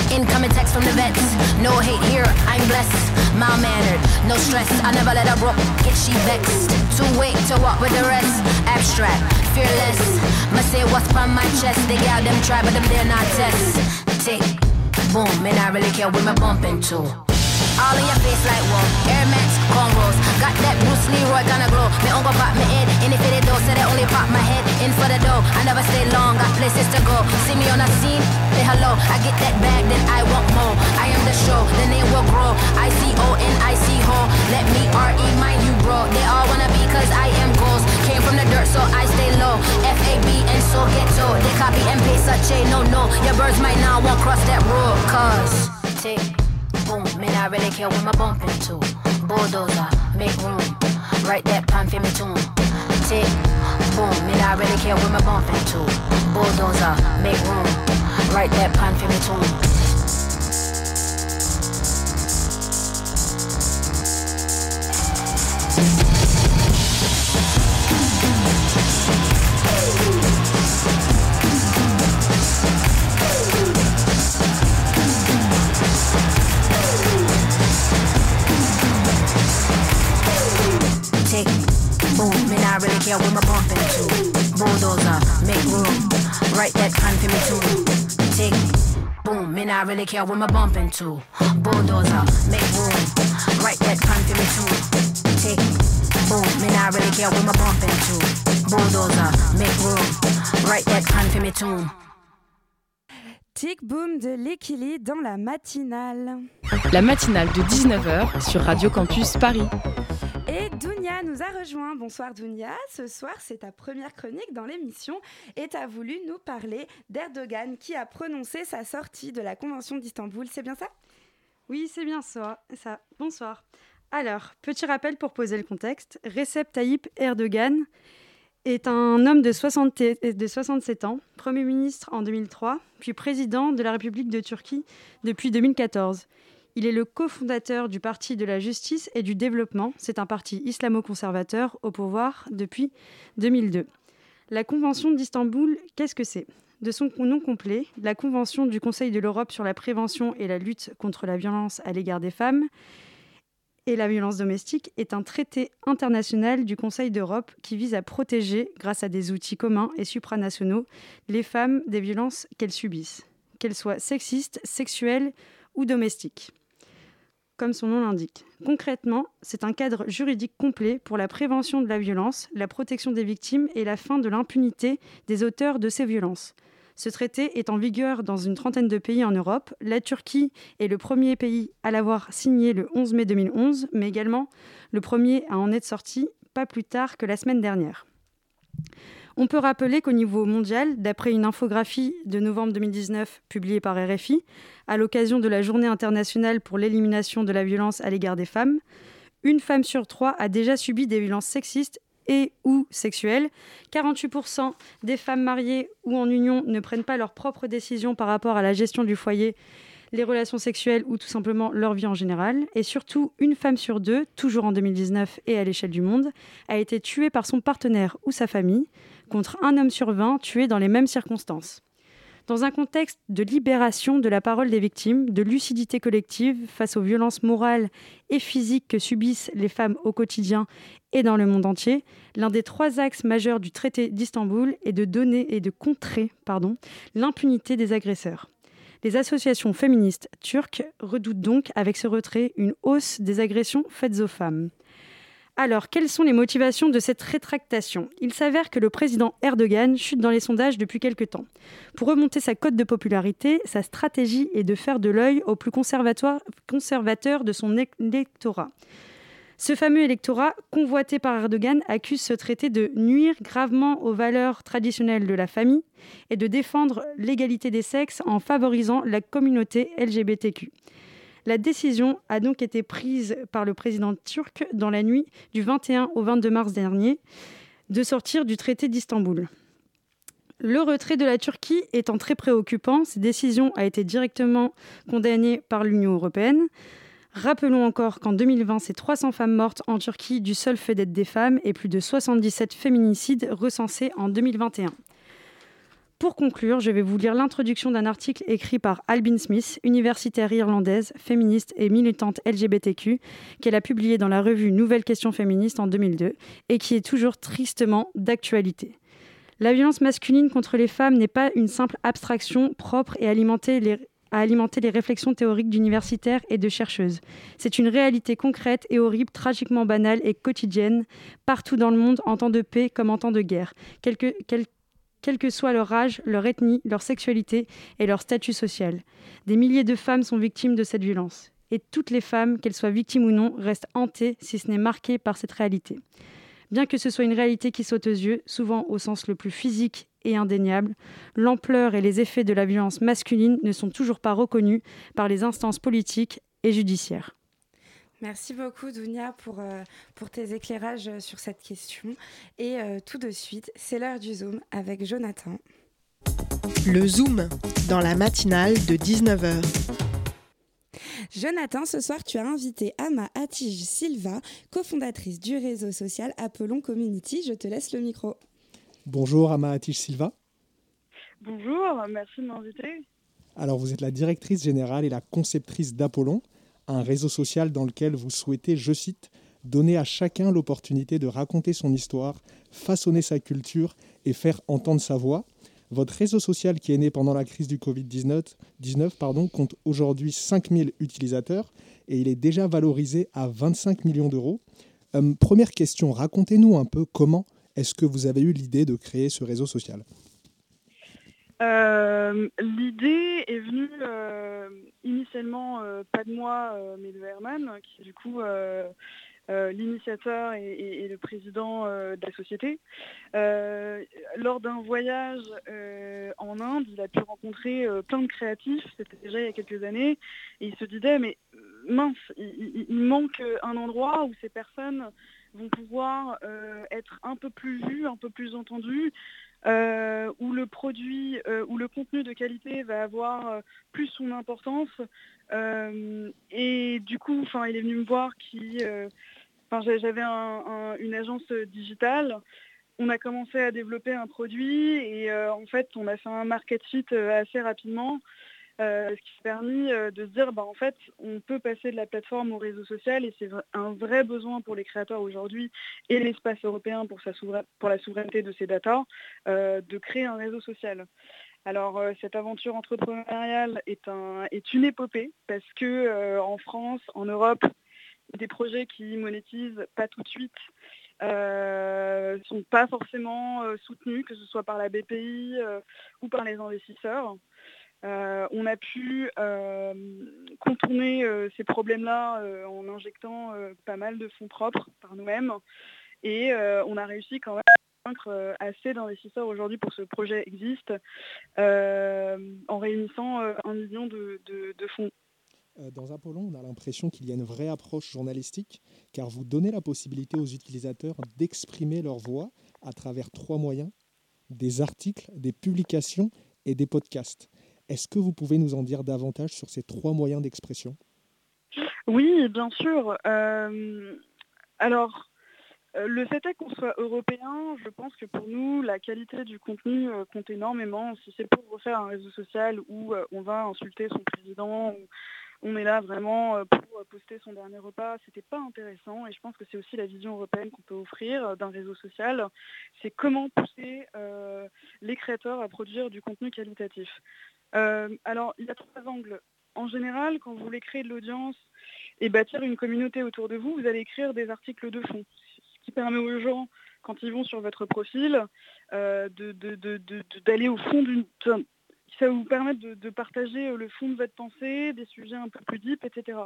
G: Incoming text from the vets. No hate here, I'm blessed. Mild mannered, no stress. I never let a broke get she vexed. Too wait to walk with the rest. Abstract, fearless. Must say what's from my chest. They got them try, but them they're not test. Tick, boom, and I really care what my bumping to. All in your face like whoa. Air Max, cornrows. Got that Bruce Leroy gonna glow. Me uncle pop me in. In if it don't, say they only pop my head. In for the dough. I never stay long, got places to go. See me on a scene, say hello. I get that bag, then I want more. I am the show, the name will grow. I C O N I C ho. Let me R E mind you, bro. They all wanna be cause I am goals. Came from the dirt, so I stay low. F A B and so ghetto. They copy and paste such a no no. Your birds might not want cross that road, cause take. Me not really care what my bumping to. Bulldozer, make room.
H: Write that pan for me too. Tick, boom, me not really care where my bumping to. Bulldozer, make room. Write that pan for me too.
G: I really care what my bump into. Bulldozer, make room. Write that plan for me too. Tick, boom, me not really care what my bump into. Bulldozer, make room. Write that plan for me too. Tick, boom, me not really care what my bump into. Bulldozer, make room. Write that plan for me too.
B: Tic boom de l'équilibre dans la matinale.
A: La matinale de 19h sur Radio Campus Paris.
B: Et Dounia nous a rejoint. Bonsoir Dounia. Ce soir, c'est ta première chronique dans l'émission et tu as voulu nous parler d'Erdogan qui a prononcé sa sortie de la Convention d'Istanbul. C'est bien ça?
I: Oui, c'est bien ça. ça. Bonsoir. Alors, petit rappel pour poser le contexte. Recep Tayyip Erdogan est un homme de, 60 de 67 ans, Premier ministre en 2003, puis président de la République de Turquie depuis 2014. Il est le cofondateur du Parti de la justice et du développement. C'est un parti islamo-conservateur au pouvoir depuis 2002. La Convention d'Istanbul, qu'est-ce que c'est? De son nom complet, la Convention du Conseil de l'Europe sur la prévention et la lutte contre la violence à l'égard des femmes et la violence domestique est un traité international du Conseil d'Europe qui vise à protéger, grâce à des outils communs et supranationaux, les femmes des violences qu'elles subissent, qu'elles soient sexistes, sexuelles ou domestiques comme son nom l'indique. Concrètement, c'est un cadre juridique complet pour la prévention de la violence, la protection des victimes et la fin de l'impunité des auteurs de ces violences. Ce traité est en vigueur dans une trentaine de pays en Europe. La Turquie est le premier pays à l'avoir signé le 11 mai 2011, mais également le premier à en être sorti pas plus tard que la semaine dernière. On peut rappeler qu'au niveau mondial, d'après une infographie de novembre 2019 publiée par RFI, à l'occasion de la Journée internationale pour l'élimination de la violence à l'égard des femmes, une femme sur trois a déjà subi des violences sexistes et ou sexuelles. 48% des femmes mariées ou en union ne prennent pas leurs propres décisions par rapport à la gestion du foyer, les relations sexuelles ou tout simplement leur vie en général. Et surtout, une femme sur deux, toujours en 2019 et à l'échelle du monde, a été tuée par son partenaire ou sa famille contre un homme sur 20 tué dans les mêmes circonstances. Dans un contexte de libération de la parole des victimes, de lucidité collective face aux violences morales et physiques que subissent les femmes au quotidien et dans le monde entier, l'un des trois axes majeurs du traité d'Istanbul est de donner et de contrer l'impunité des agresseurs. Les associations féministes turques redoutent donc avec ce retrait une hausse des agressions faites aux femmes. Alors, quelles sont les motivations de cette rétractation? Il s'avère que le président Erdogan chute dans les sondages depuis quelque temps. Pour remonter sa cote de popularité, sa stratégie est de faire de l'œil au plus conservateur de son électorat. Ce fameux électorat, convoité par Erdogan, accuse ce traité de nuire gravement aux valeurs traditionnelles de la famille et de défendre l'égalité des sexes en favorisant la communauté LGBTQ. La décision a donc été prise par le président turc dans la nuit du 21 au 22 mars dernier de sortir du traité d'Istanbul. Le retrait de la Turquie étant très préoccupant, cette décision a été directement condamnée par l'Union européenne. Rappelons encore qu'en 2020, c'est 300 femmes mortes en Turquie du seul fait d'être des femmes et plus de 77 féminicides recensés en 2021. Pour conclure, je vais vous lire l'introduction d'un article écrit par Albin Smith, universitaire irlandaise, féministe et militante LGBTQ, qu'elle a publié dans la revue Nouvelle Question féministe en 2002 et qui est toujours tristement d'actualité. La violence masculine contre les femmes n'est pas une simple abstraction propre et alimentée à alimenter les réflexions théoriques d'universitaires et de chercheuses. C'est une réalité concrète et horrible, tragiquement banale et quotidienne, partout dans le monde, en temps de paix comme en temps de guerre. Que soit leur âge, leur ethnie, leur sexualité et leur statut social. Des milliers de femmes sont victimes de cette violence. Et toutes les femmes, qu'elles soient victimes ou non, restent hantées, si ce n'est marquées par cette réalité. Bien que ce soit une réalité qui saute aux yeux, souvent au sens le plus physique et indéniable, l'ampleur et les effets de la violence masculine ne sont toujours pas reconnus par les instances politiques et judiciaires.
B: Merci beaucoup, Dounia, pour, euh, pour tes éclairages sur cette question. Et euh, tout de suite, c'est l'heure du Zoom avec Jonathan.
J: Le Zoom, dans la matinale de 19h.
B: Jonathan, ce soir, tu as invité Ama Atige Silva, cofondatrice du réseau social Apollon Community. Je te laisse le micro.
K: Bonjour Ama Atige Silva.
L: Bonjour, merci de m'inviter.
K: Alors, vous êtes la directrice générale et la conceptrice d'Apollon, un réseau social dans lequel vous souhaitez, je cite, donner à chacun l'opportunité de raconter son histoire, façonner sa culture et faire entendre sa voix. Votre réseau social qui est né pendant la crise du Covid-19 19, pardon, compte aujourd'hui 5000 utilisateurs et il est déjà valorisé à 25 millions d'euros. Euh, première question, racontez-nous un peu comment est-ce que vous avez eu l'idée de créer ce réseau social?
L: L'idée est venue euh, initialement pas de moi mais de Herman qui du coup euh, l'initiateur et, le président euh, de la société. Euh, lors d'un voyage en Inde, il a pu rencontrer plein de créatifs, c'était déjà il y a quelques années, et il se disait, mais mince, il, manque un endroit où ces personnes vont pouvoir être un peu plus vues, un peu plus entendues, où le produit, où le contenu de qualité va avoir plus son importance. et du coup, il est venu me voir qui j'avais une agence digitale. On a commencé à développer un produit et euh, en fait, on a fait un market fit euh, assez rapidement. Euh, ce qui a permis de se dire bah, en fait on peut passer de la plateforme au réseau social et c'est un vrai besoin pour les créateurs aujourd'hui et l'espace européen pour, la souveraineté de ces datas de créer un réseau social. Alors cette aventure entrepreneuriale est, un, est une épopée parce que en France, en Europe, des projets qui monétisent pas tout de suite ne euh, sont pas forcément euh, soutenus, que ce soit par la BPI euh, ou par les investisseurs. On a pu contourner ces problèmes-là en injectant pas mal de fonds propres par nous-mêmes et on a réussi quand même à convaincre assez d'investisseurs aujourd'hui pour que ce projet existe en réunissant un million de fonds
K: euh, dans Apollon, on a l'impression qu'il y a une vraie approche journalistique, car vous donnez la possibilité aux utilisateurs d'exprimer leur voix à travers trois moyens, des articles, des publications et des podcasts. Est-ce que vous pouvez nous en dire davantage sur ces trois moyens d'expression?
L: Oui, bien sûr. Euh, alors, euh, le fait est qu'on soit européen, je pense que pour nous, la qualité du contenu compte énormément. Si c'est pour refaire un réseau social où on va insulter son président on est là vraiment euh, pour poster son dernier repas. C'était pas intéressant et je pense que c'est aussi la vision européenne qu'on peut offrir euh, d'un réseau social. C'est comment pousser euh, les créateurs à produire du contenu qualitatif. Alors, il y a trois angles. En général, quand vous voulez créer de l'audience et bâtir une communauté autour de vous, vous allez écrire des articles de fond, ce qui permet aux gens quand ils vont sur votre profil, d'aller au fond d'une ça va vous permettre de, partager euh, le fond de votre pensée, des sujets un peu plus deep, etc.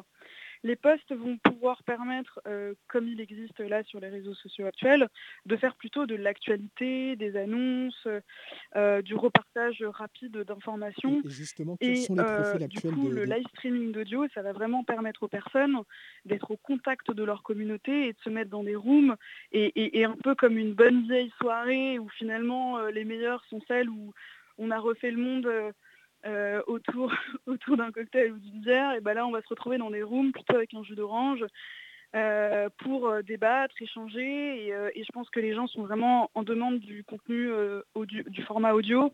L: Les posts vont pouvoir permettre, euh, comme il existe là sur les réseaux sociaux actuels, de faire plutôt de l'actualité, des annonces, euh, du repartage rapide d'informations.
K: Et, justement, quels sont les profils actuels
L: du coup, le live streaming d'audio, ça va vraiment permettre aux personnes d'être au contact de leur communauté et de se mettre dans des rooms et, et un peu comme une bonne vieille soirée où finalement les meilleures sont celles où on a refait le monde euh, euh, autour, autour d'un cocktail ou d'une bière, et ben là on va se retrouver dans des rooms plutôt avec un jus d'orange euh, pour débattre, échanger, et, je pense que les gens sont vraiment en demande du contenu du format audio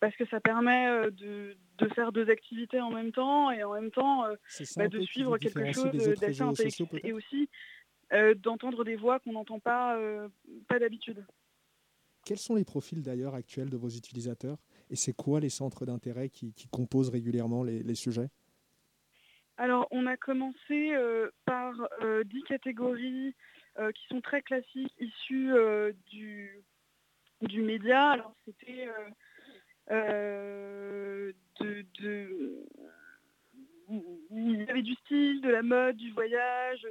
L: parce que ça permet de, faire deux activités en même temps et en même temps bah, de suivre quelque chose d'assez intellectuel et aussi d'entendre des voix qu'on n'entend pas, pas d'habitude.
K: Quels sont les profils d'ailleurs actuels de vos utilisateurs? Et c'est quoi les centres d'intérêt qui, composent régulièrement les, sujets?
L: Alors, on a commencé euh, par euh, dix catégories euh, qui sont très classiques, issues du, média. Alors, c'était il y avait du style, de la mode, du voyage,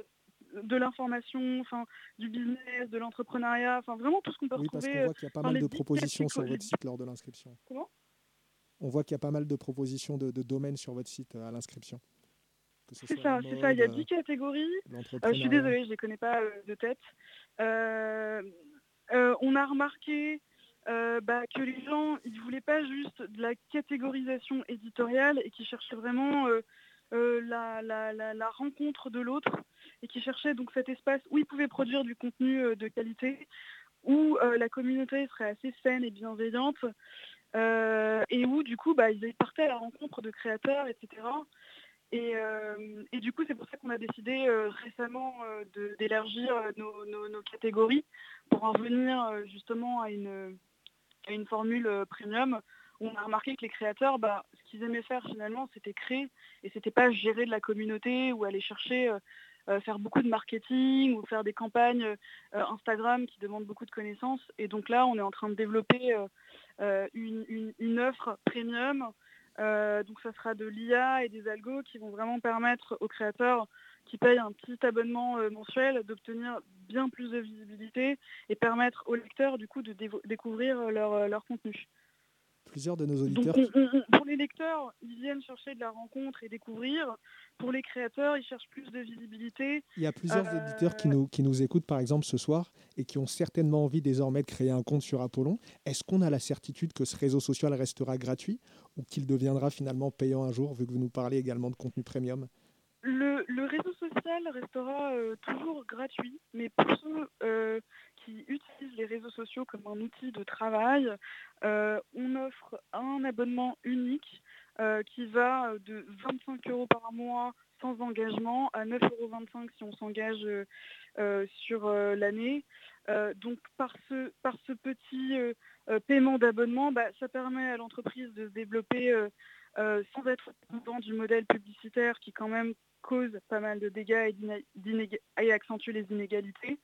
L: de l'information, enfin du business, de l'entrepreneuriat, enfin vraiment tout ce qu'on peut
K: oui,
L: retrouver.
K: Parce qu'on voit qu'il y a pas mal de propositions sur votre site lors de l'inscription.
L: Comment?
K: On voit qu'il y a pas mal de propositions de, domaines sur votre site euh, à l'inscription.
L: C'est ça, c'est ça. Il y a 10 catégories. je suis désolée, je ne les connais pas de tête. on a remarqué bah, que les gens, ils ne voulaient pas juste de la catégorisation éditoriale et qu'ils cherchaient vraiment la, la, rencontre de l'autre et qui cherchaient donc cet espace où ils pouvaient produire du contenu de qualité, où la communauté serait assez saine et bienveillante, et où du coup bah, ils partaient à la rencontre de créateurs, etc. Et, du coup, c'est pour ça qu'on a décidé récemment d'élargir nos, catégories pour en venir justement à une, à une formule premium où on a remarqué que les créateurs, bah, ce qu'ils aimaient faire finalement, c'était créer et c'était pas gérer de la communauté ou aller chercher euh, faire beaucoup de marketing ou faire des campagnes euh, Instagram qui demandent beaucoup de connaissances. Et donc là, on est en train de développer euh, une, offre premium. donc ça sera de l'IA et des algos qui vont vraiment permettre aux créateurs qui payent un petit abonnement mensuel d'obtenir bien plus de visibilité et permettre aux lecteurs du coup de découvrir leur, leur contenu
K: plusieurs de nos auditeurs.
L: pour les lecteurs, ils viennent chercher de la rencontre et découvrir. Pour les créateurs, ils cherchent plus de visibilité.
K: Il y a plusieurs euh, éditeurs qui nous, qui nous écoutent, par exemple, ce soir, et qui ont certainement envie désormais de créer un compte sur Apollon. Est-ce qu'on a la certitude que ce réseau social restera gratuit ou qu'il deviendra finalement payant un jour, vu que vous nous parlez également de contenu premium?
L: Le, réseau social restera euh, toujours gratuit, mais pour ceux euh, qui utilisent les réseaux sociaux comme un outil de travail, euh, on offre un abonnement unique qui va de 25 euros par mois sans engagement à 9,25 euros si on s'engage sur l'année. donc par ce, par ce petit paiement d'abonnement, bah, ça permet à l'entreprise de se développer sans être dépendant du modèle publicitaire qui quand même cause pas mal de dégâts et, accentue les inégalités.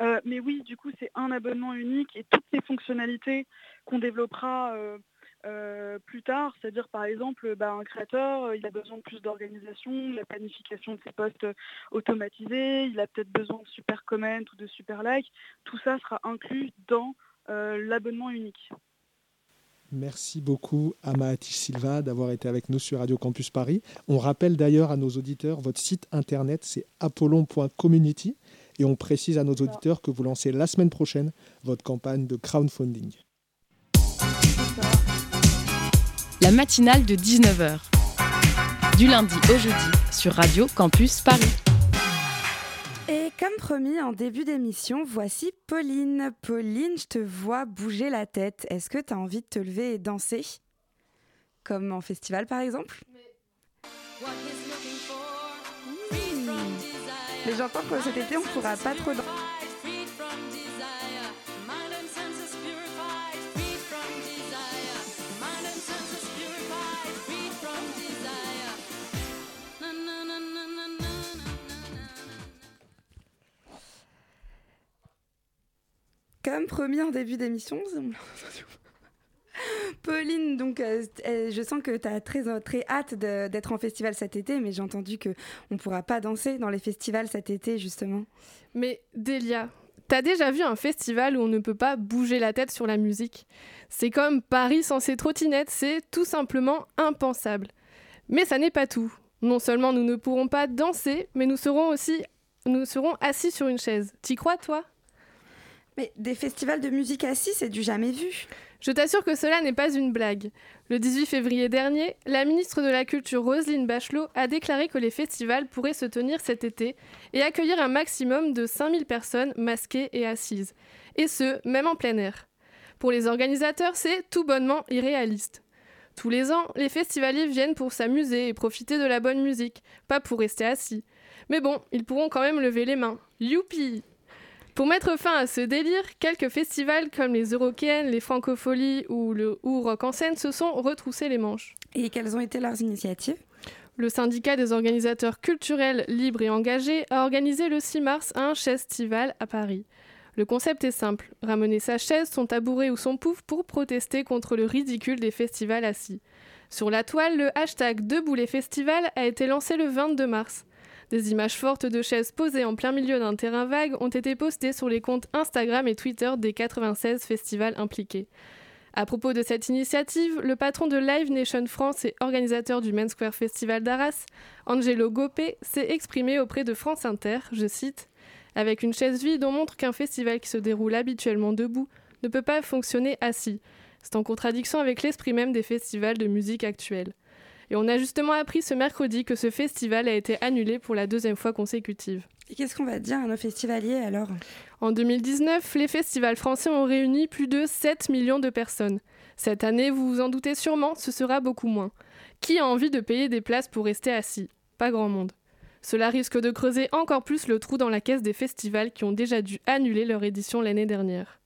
L: Euh, mais oui, du coup, c'est un abonnement unique et toutes les fonctionnalités qu'on développera euh, euh, plus tard, c'est-à-dire par exemple bah, un créateur, il a besoin de plus d'organisation, la planification de ses postes automatisés, il a peut-être besoin de super comment ou de super like, tout ça sera inclus dans l'abonnement unique.
K: Merci beaucoup à Mahatis Silva d'avoir été avec nous sur Radio Campus Paris. On rappelle d'ailleurs à nos auditeurs, votre site internet c'est apollon.community et on précise à nos auditeurs que vous lancez la semaine prochaine votre campagne de crowdfunding.
A: La matinale de 19h. Du lundi au jeudi sur Radio Campus Paris.
B: Comme promis en début d'émission, voici Pauline. Pauline, je te vois bouger la tête. Est-ce que tu as envie de te lever et danser? Comme en festival par exemple? Mais j'entends que cet été on pourra pas trop danser. En début d'émission, Pauline, donc euh, euh, je sens que tu as très, très hâte d'être en festival cet été, mais j'ai entendu qu'on ne pourra pas danser dans les festivals cet été, justement.
M: Mais Delia, t'as déjà vu un festival où on ne peut pas bouger la tête sur la musique? C'est comme Paris sans ses trottinettes, c'est tout simplement impensable. Mais ça n'est pas tout. Non seulement nous ne pourrons pas danser, mais nous serons aussi nous serons assis sur une chaise. T'y crois, toi?
B: Mais des festivals de musique assis, c'est du jamais vu.
M: Je t'assure que cela n'est pas une blague. Le 18 février dernier, la ministre de la Culture Roselyne Bachelot a déclaré que les festivals pourraient se tenir cet été et accueillir un maximum de 5000 personnes masquées et assises. Et ce, même en plein air. Pour les organisateurs, c'est tout bonnement irréaliste. Tous les ans, les festivaliers viennent pour s'amuser et profiter de la bonne musique, pas pour rester assis. Mais bon, ils pourront quand même lever les mains. Youpi pour mettre fin à ce délire, quelques festivals comme les Eurocaines, les Francopholies ou le ou Rock en scène se sont retroussés les manches.
B: Et quelles ont été leurs initiatives?
M: Le syndicat des organisateurs culturels libres et engagés a organisé le 6 mars un festival à Paris. Le concept est simple, ramener sa chaise, son tabouret ou son pouf pour protester contre le ridicule des festivals assis. Sur la toile, le hashtag Debout les festivals a été lancé le 22 mars. Des images fortes de chaises posées en plein milieu d'un terrain vague ont été postées sur les comptes Instagram et Twitter des 96 festivals impliqués. À propos de cette initiative, le patron de Live Nation France et organisateur du Main Square Festival d'Arras, Angelo Gopé, s'est exprimé auprès de France Inter, je cite, Avec une chaise vide, on montre qu'un festival qui se déroule habituellement debout ne peut pas fonctionner assis. C'est en contradiction avec l'esprit même des festivals de musique actuels. Et on a justement appris ce mercredi que ce festival a été annulé pour la deuxième fois consécutive.
B: Et qu'est-ce qu'on va dire à nos festivaliers alors?
M: En 2019, les festivals français ont réuni plus de 7 millions de personnes. Cette année, vous vous en doutez sûrement, ce sera beaucoup moins. Qui a envie de payer des places pour rester assis? Pas grand monde. Cela risque de creuser encore plus le trou dans la caisse des festivals qui ont déjà dû annuler leur édition l'année dernière.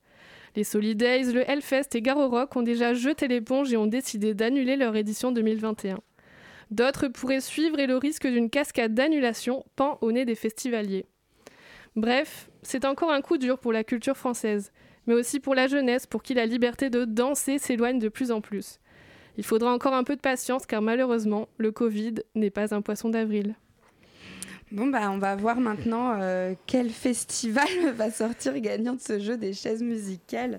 M: Les Solidays, le Hellfest et Garo Rock ont déjà jeté l'éponge et ont décidé d'annuler leur édition 2021. D'autres pourraient suivre et le risque d'une cascade d'annulation pend au nez des festivaliers. Bref, c'est encore un coup dur pour la culture française, mais aussi pour la jeunesse pour qui la liberté de danser s'éloigne de plus en plus. Il faudra encore un peu de patience car malheureusement, le Covid n'est pas un poisson d'avril.
B: Bon, bah, on va voir maintenant euh, quel festival va sortir gagnant de ce jeu des chaises musicales.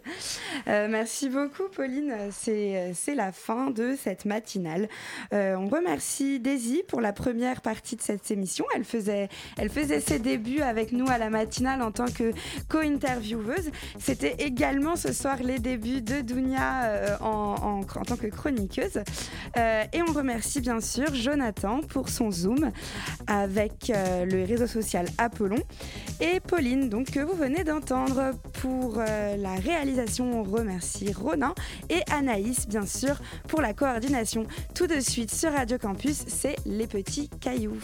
B: Euh, merci beaucoup, Pauline. C'est la fin de cette matinale. Euh, on remercie Daisy pour la première partie de cette émission. Elle faisait, elle faisait ses débuts avec nous à la matinale en tant que co-intervieweuse. C'était également ce soir les débuts de Dounia en, en, en, tant que chroniqueuse. et on remercie bien sûr Jonathan pour son Zoom avec euh, le réseau social Apollon. Et Pauline, donc, que vous venez d'entendre pour euh, la réalisation. On remercie Ronan et Anaïs, bien sûr, pour la coordination. Tout de suite sur Radio Campus, c'est Les Petits Cailloux.